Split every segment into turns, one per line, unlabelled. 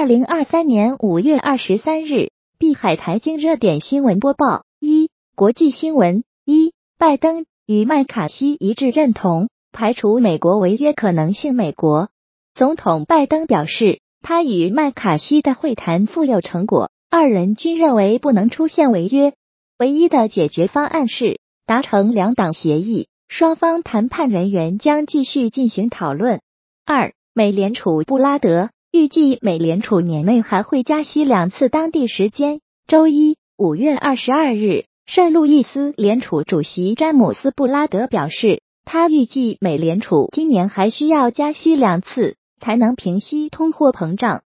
二零二三年五月二十三日，碧海财经热点新闻播报：一、国际新闻：一、拜登与麦卡锡一致认同排除美国违约可能性。美国总统拜登表示，他与麦卡锡的会谈富有成果，二人均认为不能出现违约。唯一的解决方案是达成两党协议，双方谈判人员将继续进行讨论。二、美联储布拉德。预计美联储年内还会加息两次。当地时间周一五月二十二日，圣路易斯联储主席詹姆斯布拉德表示，他预计美联储今年还需要加息两次，才能平息通货膨胀。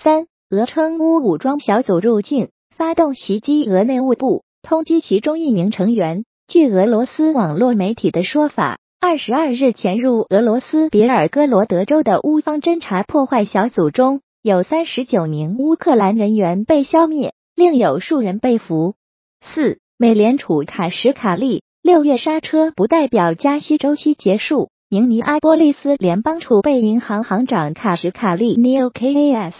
三，俄称乌武装小组入境，发动袭击俄内务部，通缉其中一名成员。据俄罗斯网络媒体的说法。二十二日潜入俄罗斯别尔哥罗德州的乌方侦察破坏小组中有三十九名乌克兰人员被消灭，另有数人被俘。四，美联储卡什卡利六月刹车不代表加息周期结束。明尼阿波利斯联邦储备银行行长卡什卡利 （Neil Kas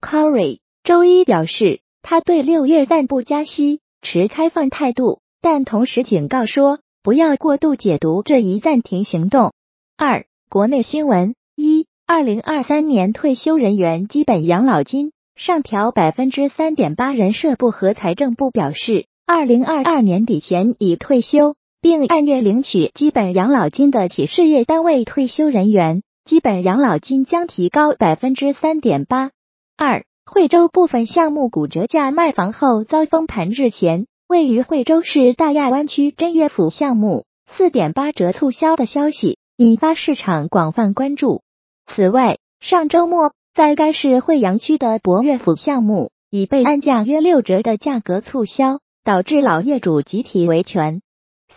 Corey） 周一表示，他对六月暂不加息持开放态度，但同时警告说。不要过度解读这一暂停行动。二、国内新闻：一、二零二三年退休人员基本养老金上调百分之三点八。人社部和财政部表示，二零二二年底前已退休并按月领取基本养老金的企事业单位退休人员，基本养老金将提高百分之三点八。二、惠州部分项目骨折价卖房后遭封盘，日前。位于惠州市大亚湾区真悦府项目四点八折促销的消息，引发市场广泛关注。此外，上周末在该市惠阳区的博悦府项目已被按价约六折的价格促销，导致老业主集体维权。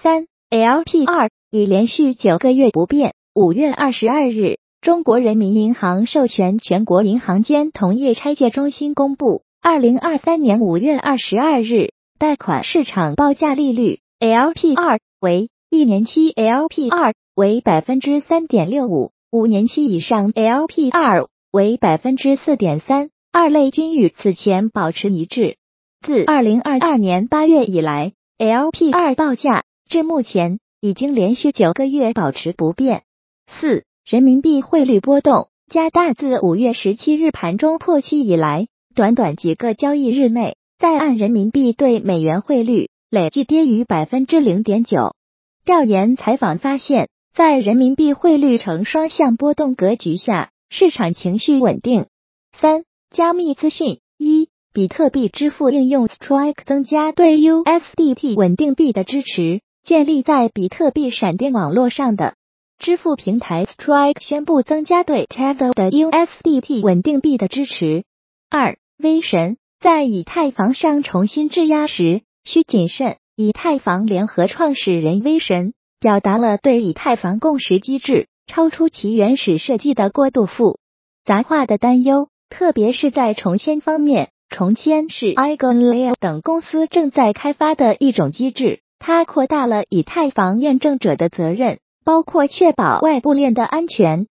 三 LPR 已连续九个月不变。五月二十二日，中国人民银行授权全国银行间同业拆借中心公布，二零二三年五月二十二日。贷款市场报价利率 LPR 为一年期 LPR 为百分之三点六五，五年期以上 LPR 为百分之四点三，二类均与此前保持一致。自二零二二年八月以来，LPR 报价至目前已经连续九个月保持不变。四、人民币汇率波动加大，自五月十七日盘中破七以来，短短几个交易日内。在岸人民币对美元汇率累计跌逾百分之零点九。调研采访发现，在人民币汇率呈双向波动格局下，市场情绪稳定。三、加密资讯：一、比特币支付应用 Strike 增加对 USDT 稳定币的支持。建立在比特币闪电网络上的支付平台 Strike 宣布增加对 Tether 的 USDT 稳定币的支持。二、威神。在以太坊上重新质押时需谨慎。以太坊联合创始人威神表达了对以太坊共识机制超出其原始设计的过度复杂化的担忧，特别是在重签方面。重签是 EigenLayer 等公司正在开发的一种机制，它扩大了以太坊验证者的责任，包括确保外部链的安全。